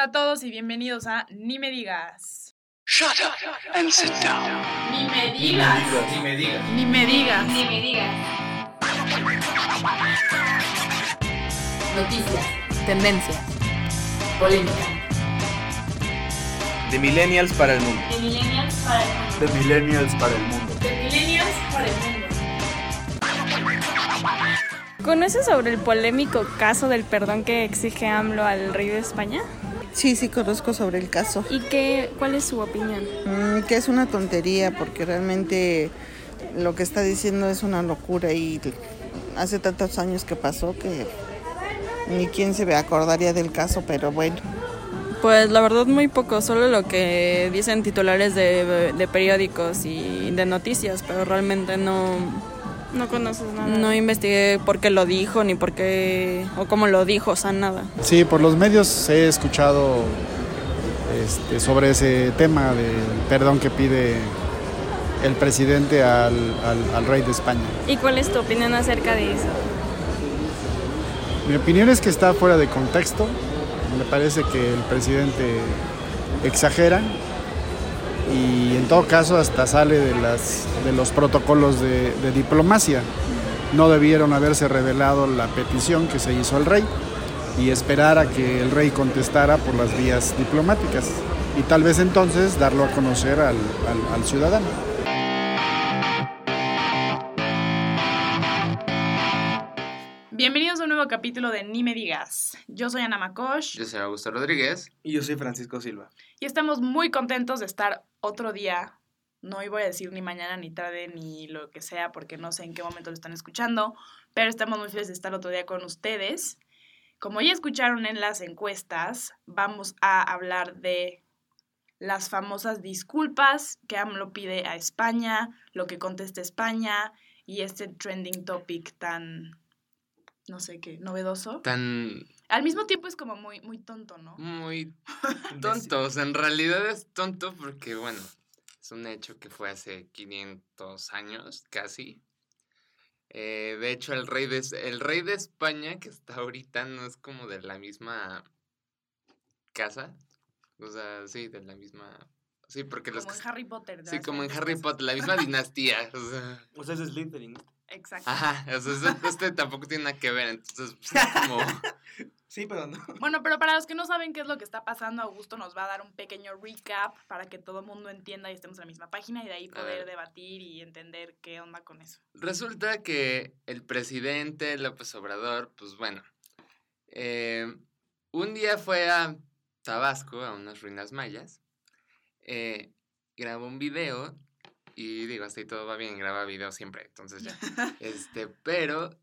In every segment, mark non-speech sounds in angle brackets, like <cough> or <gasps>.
Hola a todos y bienvenidos a Ni me digas. Shut up and sit down. Ni me digas. Ni me digas. Ni me digas. Ni me digas. Noticias. Tendencias. Polémica. De millennials para el mundo. De millennials para el mundo. De millennials para el mundo. De millennials para el mundo. ¿Conoces sobre el polémico caso del perdón que exige AMLO al rey de España? Sí, sí conozco sobre el caso. ¿Y qué, cuál es su opinión? Mm, que es una tontería porque realmente lo que está diciendo es una locura y hace tantos años que pasó que ni quién se acordaría del caso, pero bueno. Pues la verdad muy poco, solo lo que dicen titulares de, de periódicos y de noticias, pero realmente no, No conoces nada. no investigué por qué lo dijo ni por qué o cómo lo dijo, o sea, nada. Sí, por los medios he escuchado este, sobre ese tema del perdón que pide el presidente al, al- al rey de España. ¿Y cuál es tu opinión acerca de eso? Mi opinión es que está fuera de contexto. Me parece que el presidente exagera y en todo caso hasta sale de, las, de los protocolos de, diplomacia. No debieron haberse revelado la petición que se hizo al rey y esperar a que el rey contestara por las vías diplomáticas y tal vez entonces darlo a conocer al- al ciudadano. Capítulo de Ni me digas. Yo soy Ana Makosh Yo soy Augusto Rodríguez. Y yo soy Francisco Silva. y estamos muy contentos de estar otro día. No voy a decir ni mañana, ni tarde, ni lo que sea, porque no sé en qué momento lo están escuchando, pero estamos muy felices de estar otro día con ustedes. Como ya escucharon en las encuestas, vamos a hablar de las famosas disculpas que AMLO pide a España, lo que contesta España y este trending topic tan, no sé qué, novedoso. Tan Al mismo tiempo es como muy, muy tonto, ¿no? muy <laughs> tonto. O sea, en realidad es tonto porque, bueno, es un hecho que fue hace 500 años, casi. Eh, de hecho, el rey, de, el rey de España, que está ahorita, no es como de la misma casa. O sea, sí, de la misma... Sí, porque los Como en Harry Potter. Sí, como en Harry. Potter, la misma dinastía. O sea, O sea, es Slytherin. ¿no? Exacto. ajá, o sea, eso- este tampoco tiene nada que ver, entonces, pues, es como... <laughs> Sí, pero no. Bueno, pero para los que no saben qué es lo que está pasando, Augusto nos va a dar un pequeño recap para que todo el mundo entienda y estemos en la misma página y de ahí poder debatir y entender qué onda con eso. Resulta que el presidente López Obrador, pues bueno, eh, un día fue a Tabasco, a unas ruinas mayas, eh, grabó un video y digo, hasta ahí todo va bien, graba video siempre, entonces ya. <laughs> Este, pero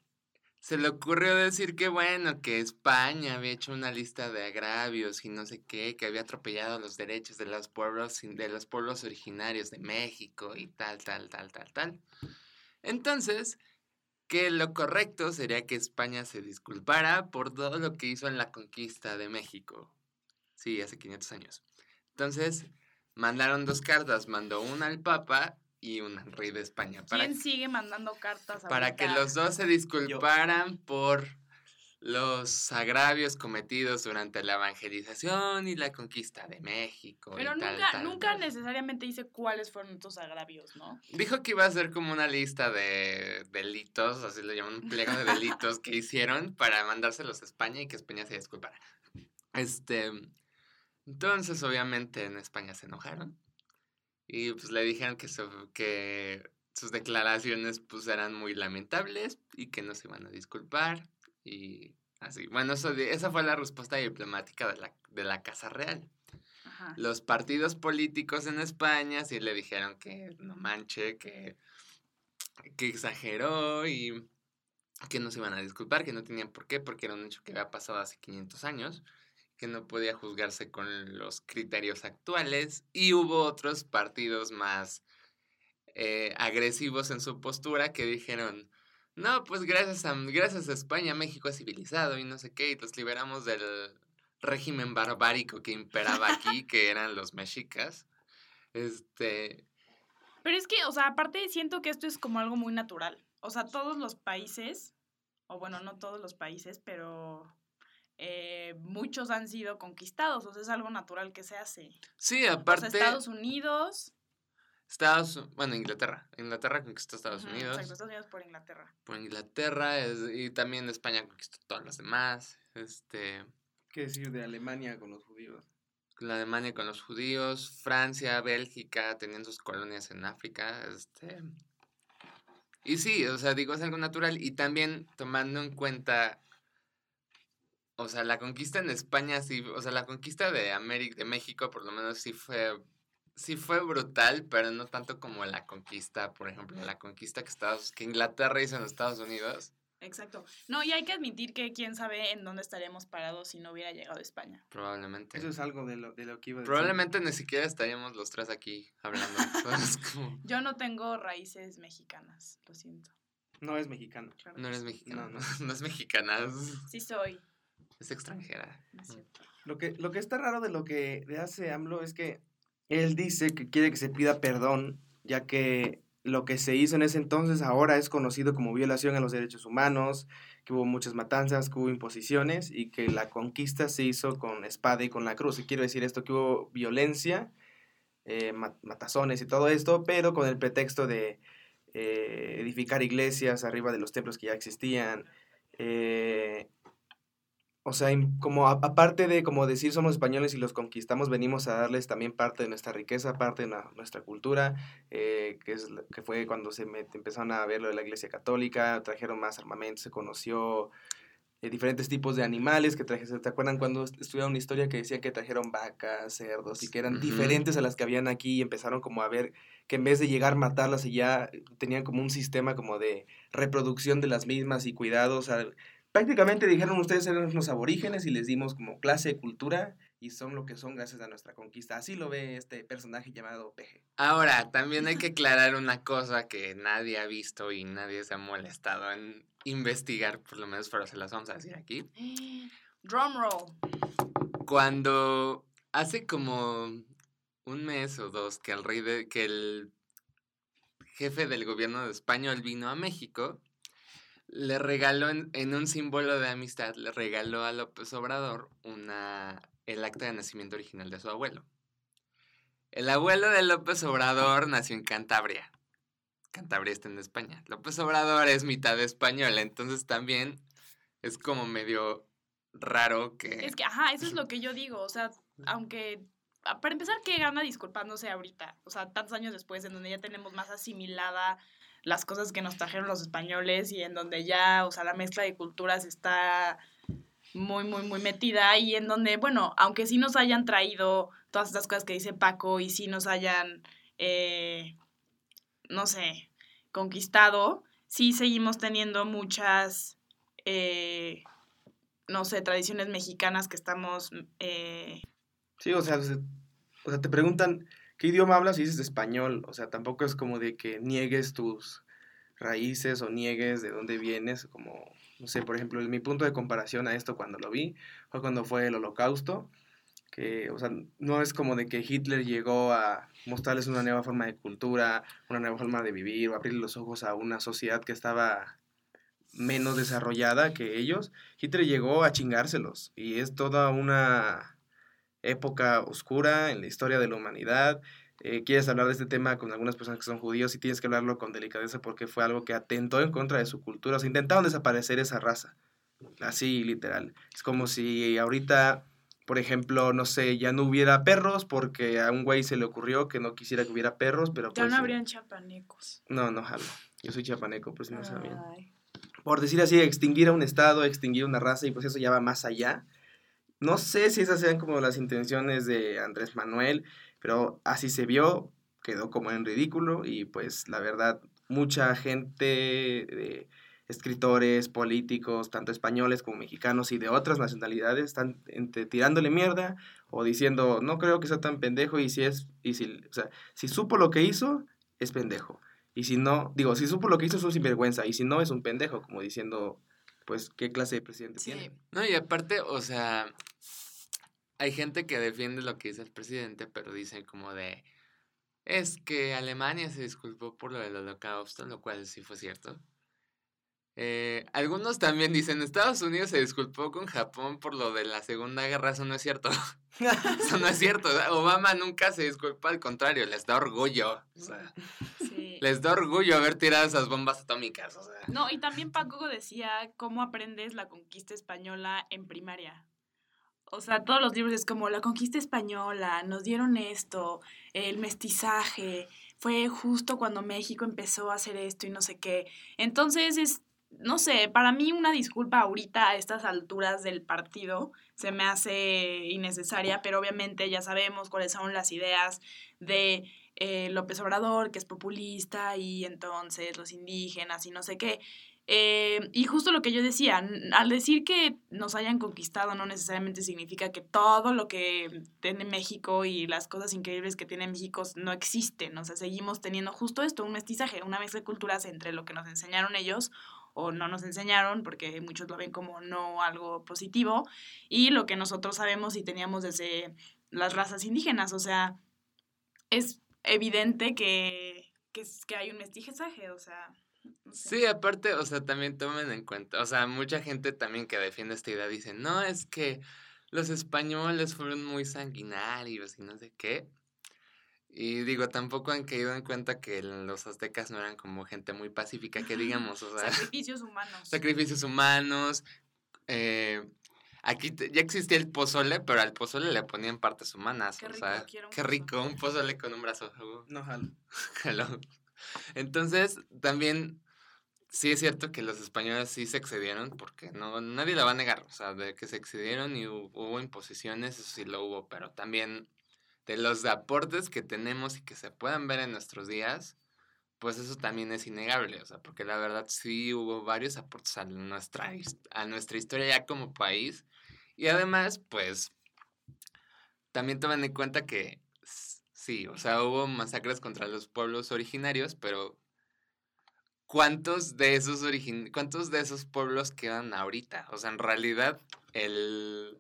se le ocurrió decir que bueno, que España había hecho una lista de agravios y no sé qué, que había atropellado los derechos de los pueblos, de los pueblos originarios de México y tal, tal, tal, tal, tal. Entonces, que lo correcto sería que España se disculpara por todo lo que hizo en la conquista de México. Sí, hace 500 años. Entonces, mandaron dos cartas, mandó una al Papa y una al rey de España. Para ¿Quién sigue mandando cartas para que los dos se disculparan por los agravios cometidos durante la evangelización y la conquista de México. y Pero tal, nunca, tal, nunca tal. necesariamente dice cuáles fueron estos agravios, ¿no? Dijo que iba a ser como una lista de delitos, así lo llaman, un pliego de delitos que hicieron para mandárselos a España y que España se disculpara. Este, entonces obviamente en España se enojaron y pues le dijeron que, su- que sus declaraciones pues eran muy lamentables y que no se iban a disculpar y así. Bueno, eso, esa fue la respuesta diplomática de la, de la Casa Real. Ajá. Los partidos políticos en España sí le dijeron que no manche, que, que exageró y que no se iban a disculpar, que no tenían por qué, porque era un hecho que había pasado hace 500 años, que no podía juzgarse con los criterios actuales. Y hubo otros partidos más eh, agresivos en su postura que dijeron, no, pues gracias a, gracias a España México es civilizado y no sé qué, y los liberamos del régimen barbárico que imperaba aquí, <laughs> que eran los mexicas. Este, Pero es que, o sea, aparte siento que esto es como algo muy natural. O sea, todos los países, o bueno, no todos los países, pero eh, muchos han sido conquistados, o sea, es algo natural que se hace. Sí, O sea, aparte. Estados Unidos. Estados, bueno, Inglaterra. Inglaterra conquistó Estados Unidos. Exacto, Estados Unidos por Inglaterra. Por Inglaterra es- y también España conquistó todas las demás. Este, ¿Qué decir de Alemania con los judíos? la Alemania con los judíos, Francia, Bélgica tenían sus colonias en África. Este, y sí, o sea, digo, es algo natural. Y también tomando en cuenta, o sea, la conquista en España, sí, o sea, la conquista de América, de México, por lo menos sí fue, sí fue brutal, pero no tanto como la conquista, por ejemplo, la conquista que Estados, que Inglaterra hizo en Estados Unidos. Exacto. No, y hay que admitir que quién sabe en dónde estaríamos parados si no hubiera llegado a España. Probablemente. Eso es algo de lo, de lo que iba a decir. Probablemente ni siquiera estaríamos los tres aquí hablando. <laughs> Entonces, como, Yo no tengo raíces mexicanas, lo siento. No es mexicano. claro no eres sí. mexicana. No, No, <laughs> no. es mexicana, Sí soy. Es extranjera. no es cierto. Lo que, lo que está raro de lo que hace AMLO es que él dice que quiere que se pida perdón, ya que lo que se hizo en ese entonces ahora es conocido como violación a los derechos humanos, que hubo muchas matanzas, que hubo imposiciones y que la conquista se hizo con espada y con la cruz. Y quiero decir esto, que hubo violencia, eh, ma- matazones y todo esto, pero con el pretexto de eh, edificar iglesias arriba de los templos que ya existían. eh, o sea, como aparte de como decir somos españoles y los conquistamos, venimos a darles también parte de nuestra riqueza, parte de na- nuestra cultura, eh, que, es, que fue cuando se met- empezaron a ver lo de la iglesia católica, trajeron más armamento, se conoció eh, diferentes tipos de animales que trajeron, ¿te acuerdan cuando est- estudiaron una historia que decía que trajeron vacas, cerdos y que eran diferentes a las que habían aquí y empezaron como a ver que en vez de llegar a matarlas y ya tenían como un sistema como de reproducción de las mismas y cuidado, o sea, prácticamente dijeron ustedes eran unos aborígenes y les dimos como clase de cultura y son lo que son gracias a nuestra conquista. Así lo ve este personaje llamado Peje. Ahora, también hay <laughs> que aclarar una cosa que nadie ha visto y nadie se ha molestado en investigar, por lo menos, pero se las vamos a decir aquí. <gasps> Drum roll. Cuando hace como un mes o dos que el rey de, que el jefe del gobierno de español vino a México, le regaló en, en un símbolo de amistad, le regaló a López Obrador una, el acta de nacimiento original de su abuelo. El abuelo de López Obrador nació en Cantabria. Cantabria está en España. López Obrador es mitad español, entonces también es como medio raro que... Es que, ajá, eso es lo que yo digo. O sea, aunque. a- Para empezar, ¿qué gana disculpándose ahorita? O sea, tantos años después, en donde ya tenemos más asimilada las cosas que nos trajeron los españoles y en donde ya, o sea, la mezcla de culturas está muy, muy, muy metida y en donde, bueno, aunque sí nos hayan traído todas estas cosas que dice Paco y sí nos hayan, eh, no sé, conquistado, sí seguimos teniendo muchas, eh, no sé, tradiciones mexicanas que estamos... eh, Sí, o sea, se- o sea, te preguntan qué idioma hablas y dices español. O sea, tampoco es como de que niegues tus raíces o niegues de dónde vienes. Como, no sé, por ejemplo, mi punto de comparación a esto cuando lo vi fue cuando fue el holocausto. Que, o sea, no es como de que Hitler llegó a mostrarles una nueva forma de cultura, una nueva forma de vivir, o abrirle los ojos a una sociedad que estaba menos desarrollada que ellos. Hitler llegó a chingárselos y es toda una época oscura en la historia de la humanidad. Eh, quieres hablar de este tema con algunas personas que son judíos y tienes que hablarlo con delicadeza porque fue algo que atentó en contra de su cultura. O sea, intentaron desaparecer esa raza. Así, literal. Es como si ahorita, por ejemplo, no sé, ya no hubiera perros porque a un güey se le ocurrió que no quisiera que hubiera perros, pero ya pues... no eh, habrían chapanecos. No, no, jalo. Yo soy chiapaneco, pues no sabían Ay. por decir así, extinguir a un estado, extinguir una raza, y pues eso ya va más allá. No sé si esas sean como las intenciones de Andrés Manuel, pero así se vio, quedó como en ridículo, y pues la verdad, mucha gente, de escritores, políticos, tanto españoles como mexicanos y de otras nacionalidades, están entre tirándole mierda o diciendo, no creo que sea tan pendejo, y si es, y si, o sea, si supo lo que hizo, es pendejo. Y si no, digo, si supo lo que hizo es un sinvergüenza, y si no es un pendejo, como diciendo, pues, ¿qué clase de presidente Sí. tiene? No, y aparte, o sea, hay gente que defiende lo que dice el presidente, pero dicen como de, es que Alemania se disculpó por lo del holocausto, lo cual sí fue cierto. Eh, algunos también dicen, Estados Unidos se disculpó con Japón por lo de la Segunda Guerra, eso no es cierto. <laughs> eso no es cierto. Obama nunca se disculpa, al contrario, les da orgullo. O sea, Sí. les da orgullo haber tirado esas bombas atómicas. O sea. No, y también Paco decía cómo aprendes la conquista española en primaria. O sea, todos los libros es como la conquista española, nos dieron esto, el mestizaje, fue justo cuando México empezó a hacer esto y no sé qué. Entonces es, no sé, para mí una disculpa ahorita a estas alturas del partido se me hace innecesaria, pero obviamente ya sabemos cuáles son las ideas de eh, López Obrador, que es populista, y entonces los indígenas y no sé qué. Eh, y justo lo que yo decía, al decir que nos hayan conquistado no necesariamente significa que todo lo que tiene México y las cosas increíbles que tiene México no existen. O sea, seguimos teniendo justo esto, un mestizaje, una mezcla de culturas entre lo que nos enseñaron ellos o no nos enseñaron, porque muchos lo ven como no algo positivo, y lo que nosotros sabemos y teníamos desde las razas indígenas. O sea, es evidente que, que, que hay un mestizaje, o sea... Sí, aparte, o sea, también tomen en cuenta, o sea, mucha gente también que defiende esta idea dice, no, es que los españoles fueron muy sanguinarios y no sé qué. Y digo, tampoco han caído en cuenta que los aztecas no eran como gente muy pacífica, que digamos, o sea, <laughs> Sacrificios humanos. sacrificios humanos. eh, aquí te- ya existía el pozole, pero al pozole le ponían partes humanas, Qué o rico, sea, quiero un qué rico, un pozole con un brazo. No, jalo. <laughs> Hello. Entonces, también sí es cierto que los españoles sí se excedieron, porque no, nadie lo va a negar, o sea, de que se excedieron y hu- hubo imposiciones, eso sí lo hubo, pero también de los aportes que tenemos y que se puedan ver en nuestros días, pues eso también es innegable, o sea, porque la verdad sí hubo varios aportes a nuestra, a nuestra historia ya como país, y además, pues, también tomen en cuenta que sí, o sea, hubo masacres contra los pueblos originarios, pero ¿cuántos de esos origin cuántos de esos pueblos quedan ahorita? O sea, en realidad el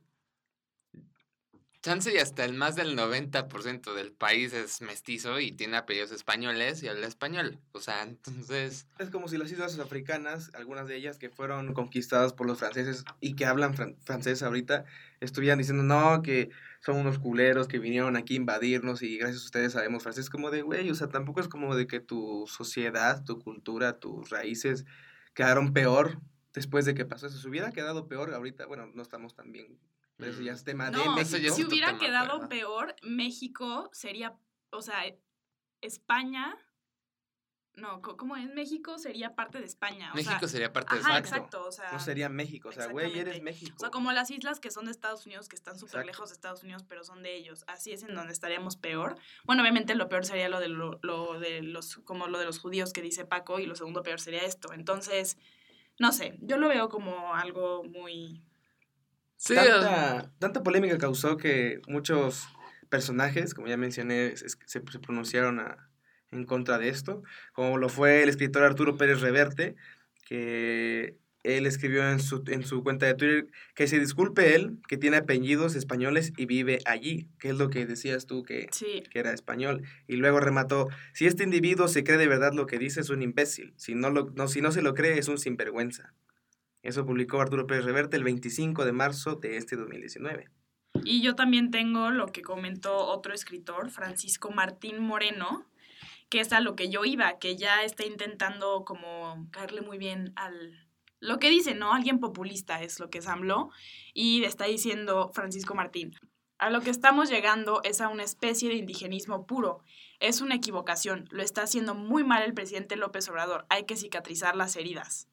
chance y hasta el más del 90% del país es mestizo y tiene apellidos españoles y habla español. O sea, entonces, Es como si las islas africanas, algunas de ellas que fueron conquistadas por los franceses y que hablan fran- francés ahorita, estuvieran diciendo, no, que son unos culeros que vinieron aquí a invadirnos y gracias a ustedes sabemos francés. Como de, güey, o sea, tampoco es como de que tu sociedad, tu cultura, tus raíces quedaron peor después de que pasó eso. Se hubiera quedado peor ahorita, bueno, no estamos tan bien. pero Eso ya es tema de México. ya es si hubiera tema, quedado peor, México sería, o sea, España, no, co- ¿cómo es? México sería parte de España. O México sea, sería parte de España. exacto, o sea, No sería México, o sea, güey, eres. México. o sea, como las islas que son de Estados Unidos, que están súper lejos de Estados Unidos, pero son de ellos. Así es en donde estaríamos peor. Bueno, obviamente lo peor sería lo de, lo, lo de los, como lo de los judíos que dice Paco, y lo segundo peor sería esto. Entonces, no sé, yo lo veo como algo muy... Sí, tanta, tanta polémica causó que muchos personajes, como ya mencioné, se, se pronunciaron a- en contra de esto, como lo fue el escritor Arturo Pérez Reverte, que él escribió en su, en su cuenta de Twitter que se disculpe él, que tiene apellidos españoles y vive allí, que es lo que decías tú que, Sí, que era español. Y luego remató, si este individuo se cree de verdad lo que dice es un imbécil, si no, lo, no, si no se lo cree es un sinvergüenza. Eso publicó Arturo Pérez Reverte el 25 de marzo de este 2019. Y yo también tengo lo que comentó otro escritor, Francisco Martín Moreno, que es a lo que yo iba, que ya está intentando como caerle muy bien al... Lo que dice, ¿no? Alguien populista es lo que es AMLO. Y está diciendo Francisco Martín, a lo que estamos llegando es a una especie de indigenismo puro. Es una equivocación. Lo está haciendo muy mal el presidente López Obrador. Hay que cicatrizar las heridas.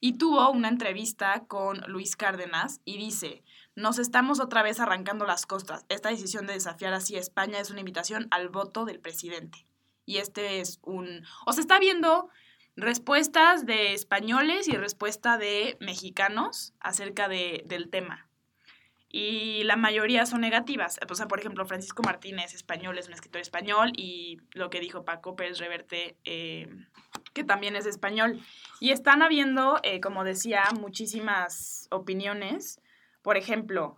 Y tuvo una entrevista con Luis Cárdenas y dice, nos estamos otra vez arrancando las costas. Esta decisión de desafiar así a España es una invitación al voto del presidente. Y este es un... O sea, está viendo respuestas de españoles y respuesta de mexicanos acerca de, del tema. Y la mayoría son negativas. O sea, por ejemplo, Francisco Martínez, español, es un escritor español. Y lo que dijo Paco Pérez Reverte, eh, que también es español. Y están habiendo, eh, como decía, muchísimas opiniones. Por ejemplo,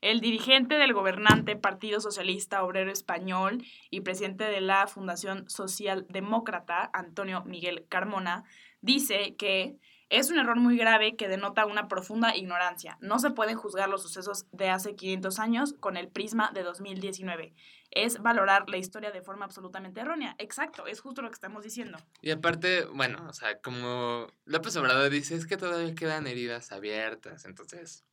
el dirigente del gobernante Partido Socialista Obrero Español y presidente de la Fundación Social Demócrata, Antonio Miguel Carmona, dice que Es un error muy grave que denota una profunda ignorancia. No se pueden juzgar los sucesos de hace 500 años con el prisma de 2019. Es valorar la historia de forma absolutamente errónea. Exacto, es justo lo que estamos diciendo. Y aparte, bueno, o sea, como López Obrador dice, es que todavía quedan heridas abiertas. Entonces,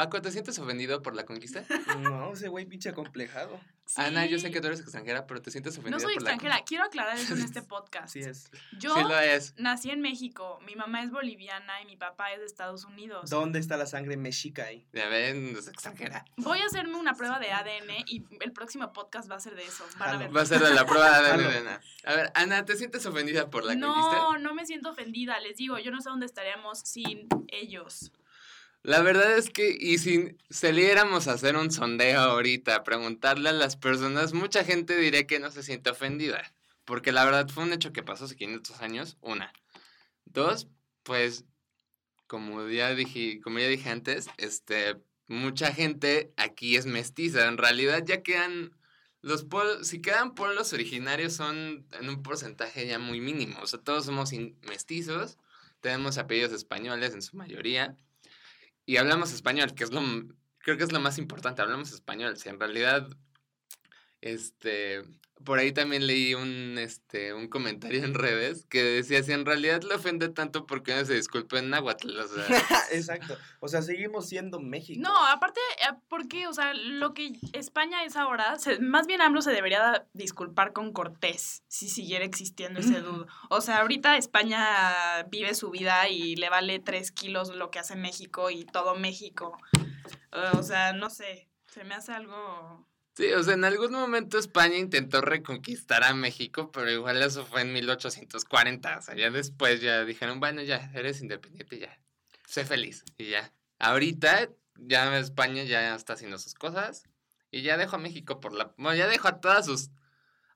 Paco, ¿te sientes ofendido por la conquista? No, ese güey pinche acomplejado. Ana, yo sé Sí. que tú eres extranjera, pero ¿te sientes ofendida No soy por la extranjera, quiero aclarar eso en este <laughs> podcast. Así es. Yo Sí lo es. nací en México, mi mamá es boliviana y mi papá es de Estados Unidos. ¿Dónde está la sangre mexica ahí? Ya ven, no es extranjera. Voy a hacerme una prueba de ADN y el próximo podcast va a ser de eso. Van a Jalo. ver. Va a ser de la prueba de. ADN, Ana. A ver, Ana, ¿te sientes ofendida por la no, conquista? no me siento ofendida. Les digo, yo no sé dónde estaríamos sin ellos. La verdad es que, y si saliéramos a hacer un sondeo ahorita, preguntarle a las personas, mucha gente diría que no se siente ofendida. Porque la verdad fue un hecho que pasó hace 500 años, una. Dos, pues, como ya dije, como ya dije antes, este, mucha gente aquí es mestiza. En realidad ya quedan, los si quedan pueblos originarios son en un porcentaje ya muy mínimo. O sea, todos somos mestizos, tenemos apellidos españoles en su mayoría. Y hablamos español, que es lo, creo que es lo más importante, hablamos español. Si en realidad, este, por ahí también leí un, este, un comentario en redes que decía, si en realidad le ofende tanto, ¿por qué no se disculpa en náhuatl? O sea, <laughs> Exacto. O sea, seguimos siendo México. No, aparte, eh, porque, o sea, lo que España es ahora, se- más bien AMLO se debería disculpar con Cortés, si siguiera existiendo ese dudo. O sea, ahorita España vive su vida y le vale tres kilos lo que hace México y todo México. O sea, no sé, se me hace algo... sí, o sea, en algún momento España intentó reconquistar a México, pero igual eso fue en 1840. O sea, ya después ya dijeron, bueno, ya, eres independiente, ya, sé feliz. Y ya, ahorita ya España ya está haciendo sus cosas y ya dejó a México por la... Bueno, ya dejó a todas sus...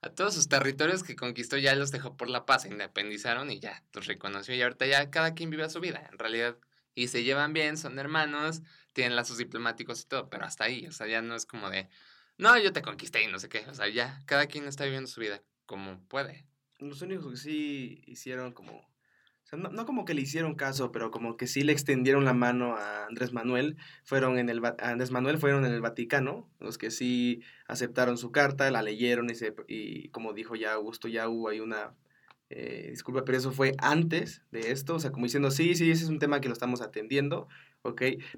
A todos sus territorios que conquistó ya los dejó por la paz, se independizaron y ya los reconoció y ahorita ya cada quien vive su vida, en realidad. Y se llevan bien, son hermanos, tienen lazos diplomáticos y todo, pero hasta ahí, o sea, ya no es como de, no, yo te conquisté y no sé qué, o sea, ya cada quien está viviendo su vida como puede. Los únicos que sí hicieron como. O sea, no, no como que le hicieron caso, pero como que sí le extendieron la mano a Andrés Manuel, fueron en el Andrés Manuel fueron en el Vaticano, los que sí aceptaron su carta, la leyeron y, se, y como dijo ya Augusto, ya hubo ahí una eh, disculpa, pero eso fue antes de esto, o sea, como diciendo, sí, sí, ese es un tema que lo estamos atendiendo,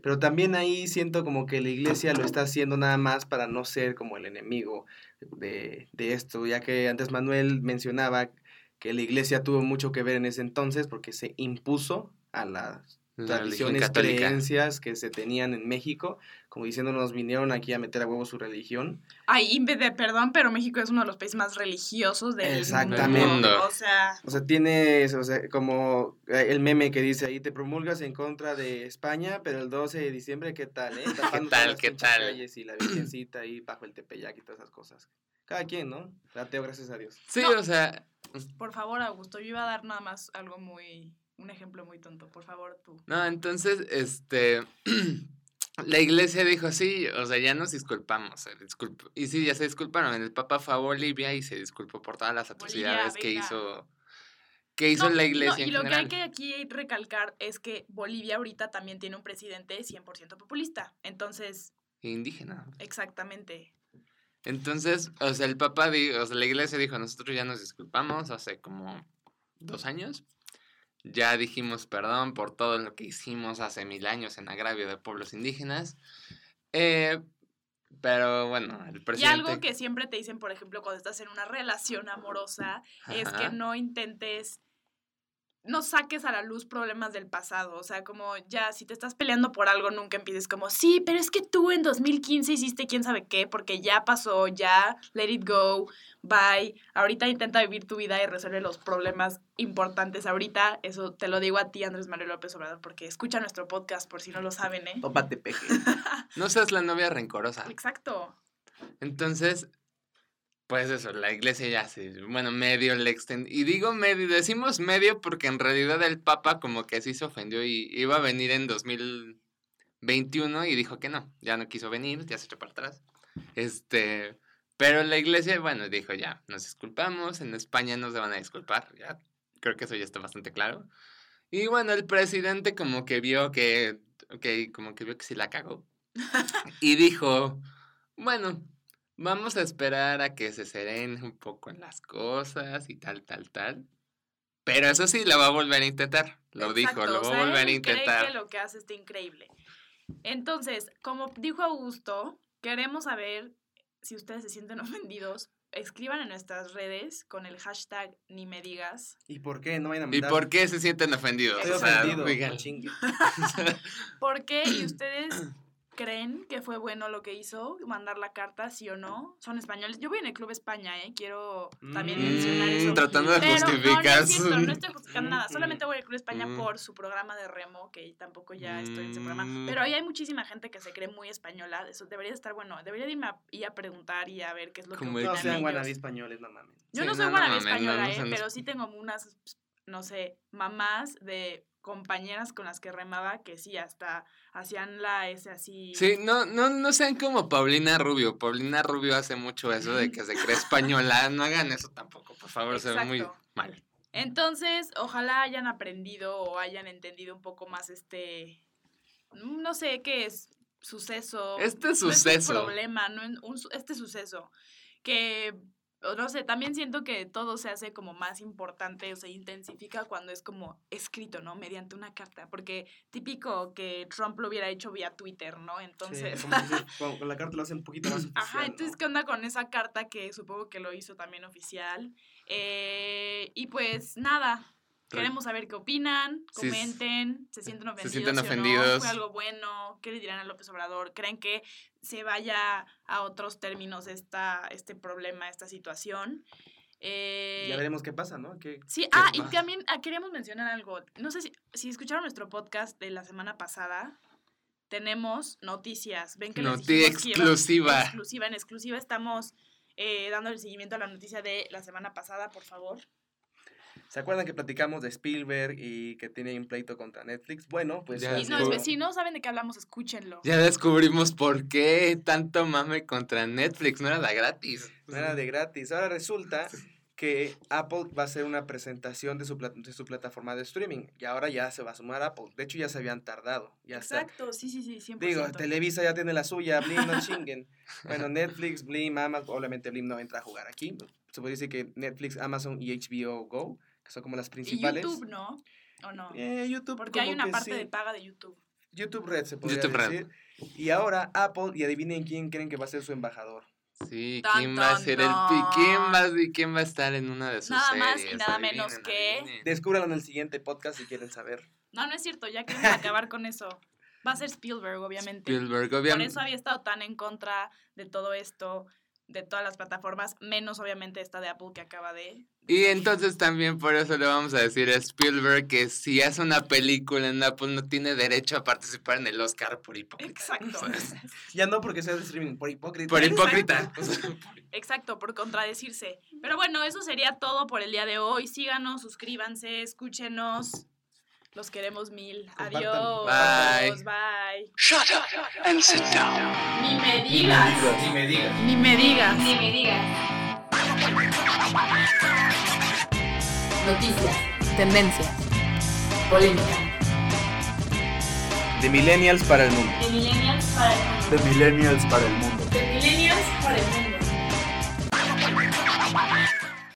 Pero también ahí siento como que la iglesia lo está haciendo nada más para no ser como el enemigo de, de esto, ya que antes Manuel mencionaba que la iglesia tuvo mucho que ver en ese entonces porque se impuso a las tradiciones, católica. creencias que se tenían en México, como diciendo nos vinieron aquí a meter a huevo su religión. Ay, de perdón, pero México es uno de los países más religiosos del Exactamente. mundo. O sea, O sea, tienes, o sea, como eh, el meme que dice ahí, te promulgas en contra de España, pero el 12 de diciembre, ¿qué tal, eh? <laughs> Todas tal, qué tal? calles y la virgencita ahí bajo el Tepeyac y todas esas cosas. Cada quien, ¿no? Ateo, gracias a Dios. Sí, No. o sea, por favor, Augusto, yo iba a dar nada más algo muy... Un ejemplo muy tonto. Por favor, tú. no, entonces, este, <clears throat> la iglesia dijo, sí, o sea, ya nos disculpamos, se y sí, ya se disculparon, el Papa fue a Bolivia y se disculpó por todas las atrocidades que hizo, que hizo No, la no, iglesia y en lo que hay que aquí recalcar es que Bolivia ahorita también tiene un presidente 100% populista. Entonces, Indígena. exactamente. Entonces, o sea, el Papa, di- o sea, la iglesia dijo, nosotros ya nos disculpamos hace como dos años. Ya dijimos perdón por todo lo que hicimos hace mil años en agravio de pueblos indígenas. Eh, pero bueno, el Y presidente... algo que siempre te dicen, por ejemplo, cuando estás en una relación amorosa, es que no intentes, no saques a la luz problemas del pasado. O sea, como ya, si te estás peleando por algo, nunca empieces como, sí, pero es que tú en 2015 hiciste quién sabe qué, porque ya pasó, ya, let it go, bye. Ahorita intenta vivir tu vida y resolver los problemas importantes ahorita. Eso te lo digo a ti, Andrés Manuel López Obrador, porque escucha nuestro podcast por si no lo saben, ¿eh? Tópate, peje. <laughs> No seas la novia rencorosa. Exacto. Entonces, pues eso, la iglesia ya se, bueno, medio le extendió. Y digo medio, decimos medio porque en realidad el Papa como que sí se ofendió y iba a venir en 2021 y dijo que no, ya no quiso venir, ya se echó para atrás. Este, pero la iglesia, bueno, dijo ya, nos disculpamos, en España no se van a disculpar, ya creo que eso ya está bastante claro. Y bueno, el presidente como que vio que, ok, como que vio que sí la cagó. <laughs> y dijo, bueno, vamos a esperar a que se serenen un poco en las cosas y tal, tal, tal. Pero eso sí, lo va a volver a intentar. Lo dijo, lo va a volver a él cree intentar. que lo que hace está increíble. Entonces, como dijo Augusto, queremos saber si ustedes se sienten <laughs> ofendidos. Escriban en nuestras redes con el hashtag ni me digas. ¿Y por qué? No vayan a ¿Y mandar. por qué se sienten ofendidos? Estoy O sea, ofendido. digan. chingue. <laughs> ¿Por qué? ¿Y ustedes <clears throat> creen que fue bueno lo que hizo? Mandar la carta, sí o no. Son españoles. Yo voy en el Club España, ¿eh? Quiero también Mm, mencionar eso. tratando de justificar No, no, es cierto, su- no estoy justificando nada. Solamente voy al Club España Mm. por su programa de remo, que tampoco ya estoy en ese programa. Mm. Pero ahí hay muchísima gente que se cree muy española. Eso debería estar bueno. Debería de irme a, ir a preguntar y a ver qué es lo que Como No sean guanabí españoles, no mames. Yo Sí, no soy no, guanabí española, no ¿eh? pero sí tengo unas, no sé, mamás de compañeras con las que remaba que sí, hasta hacían la S así. Sí, no, no, no sean como Paulina Rubio. Paulina Rubio hace mucho eso de que se cree española. No hagan eso tampoco, por favor, se ve muy Exacto. mal. Entonces, ojalá hayan aprendido o hayan entendido un poco más este, no sé qué es, suceso. Este no es un suceso. problema, no un este suceso. Que, no sé, también siento que todo se hace como más importante o se intensifica cuando es como escrito, ¿no? Mediante una carta. Porque típico que Trump lo hubiera hecho vía Twitter, ¿no? Entonces... Sí, como dices, <laughs> con, la carta lo hacen un poquito más oficial. Ajá, entonces. ¿qué onda con esa carta que supongo que lo hizo también oficial? Eh, y pues nada, queremos saber qué opinan, Sí, comenten, se sienten ofendidos. sienten sí o no? ¿Fue algo bueno? ¿Qué le dirán a López Obrador? ¿Creen que se vaya a otros términos esta, este problema, esta situación? Eh, Ya veremos qué pasa, ¿no? ¿Qué, Sí, ¿Qué ah, y también ah, queríamos mencionar algo. No sé si, si escucharon nuestro podcast de la semana pasada. Tenemos noticias. Ven que les Noti dijimos que iba- exclusiva. exclusiva. En exclusiva estamos eh, dando el seguimiento a la noticia de la semana pasada, por favor. ¿Se acuerdan que platicamos de Spielberg y que tiene un pleito contra Netflix? Bueno, pues... Ya Y no, si no saben de qué hablamos, escúchenlo. Ya descubrimos por qué tanto mame contra Netflix. No era la gratis. No era de gratis. Ahora resulta que Apple va a hacer una presentación de su, de su plataforma de streaming. Y ahora ya se va a sumar Apple. De hecho, ya se habían tardado. Ya está. Exacto, sí, sí, sí, 100%. Digo, Televisa ya tiene la suya, Blim no chinguen. Bueno, <laughs> Netflix, Blim, Amazon, obviamente Blim no entra a jugar aquí. Se puede decir que Netflix, Amazon y HBO Go, que son como las y principales. YouTube, ¿no? ¿O no? Eh, YouTube Porque hay una que parte sí. de paga de YouTube. YouTube Red se podría YouTube Red. decir. Y ahora Apple, y adivinen quién creen que va a ser su embajador. Sí, ¿quién va a ser el? ¿Quién va, a- quién va a estar en una de sus Nada series? más y nada menos que- adivinen. Descúbralo en el siguiente podcast si quieren saber. No, no es cierto, ya queremos <laughs> acabar con eso. Va a ser Spielberg, obviamente. Spielberg, Por obviamente. eso había estado tan en contra de todo esto, de todas las plataformas, menos obviamente esta de Apple que acaba de... Y entonces también por eso le vamos a decir a Spielberg que si hace una película en Apple no tiene derecho a participar en el Oscar por hipócrita. Exacto. <laughs> <laughs> Ya no porque sea de streaming, por hipócrita. Por hipócrita. Exacto. <laughs> Exacto, por contradecirse. Pero bueno, eso sería todo por el día de hoy. Síganos, suscríbanse, escúchenos. Los queremos mil. Compartan. Adiós. Bye. Bye. Shut up and sit down. Ni me digas. Ni me digas. Ni me digas. Ni me digas. Noticias. Tendencias. Polémica. De millennials para el mundo. De millennials para el mundo. De millennials para el mundo.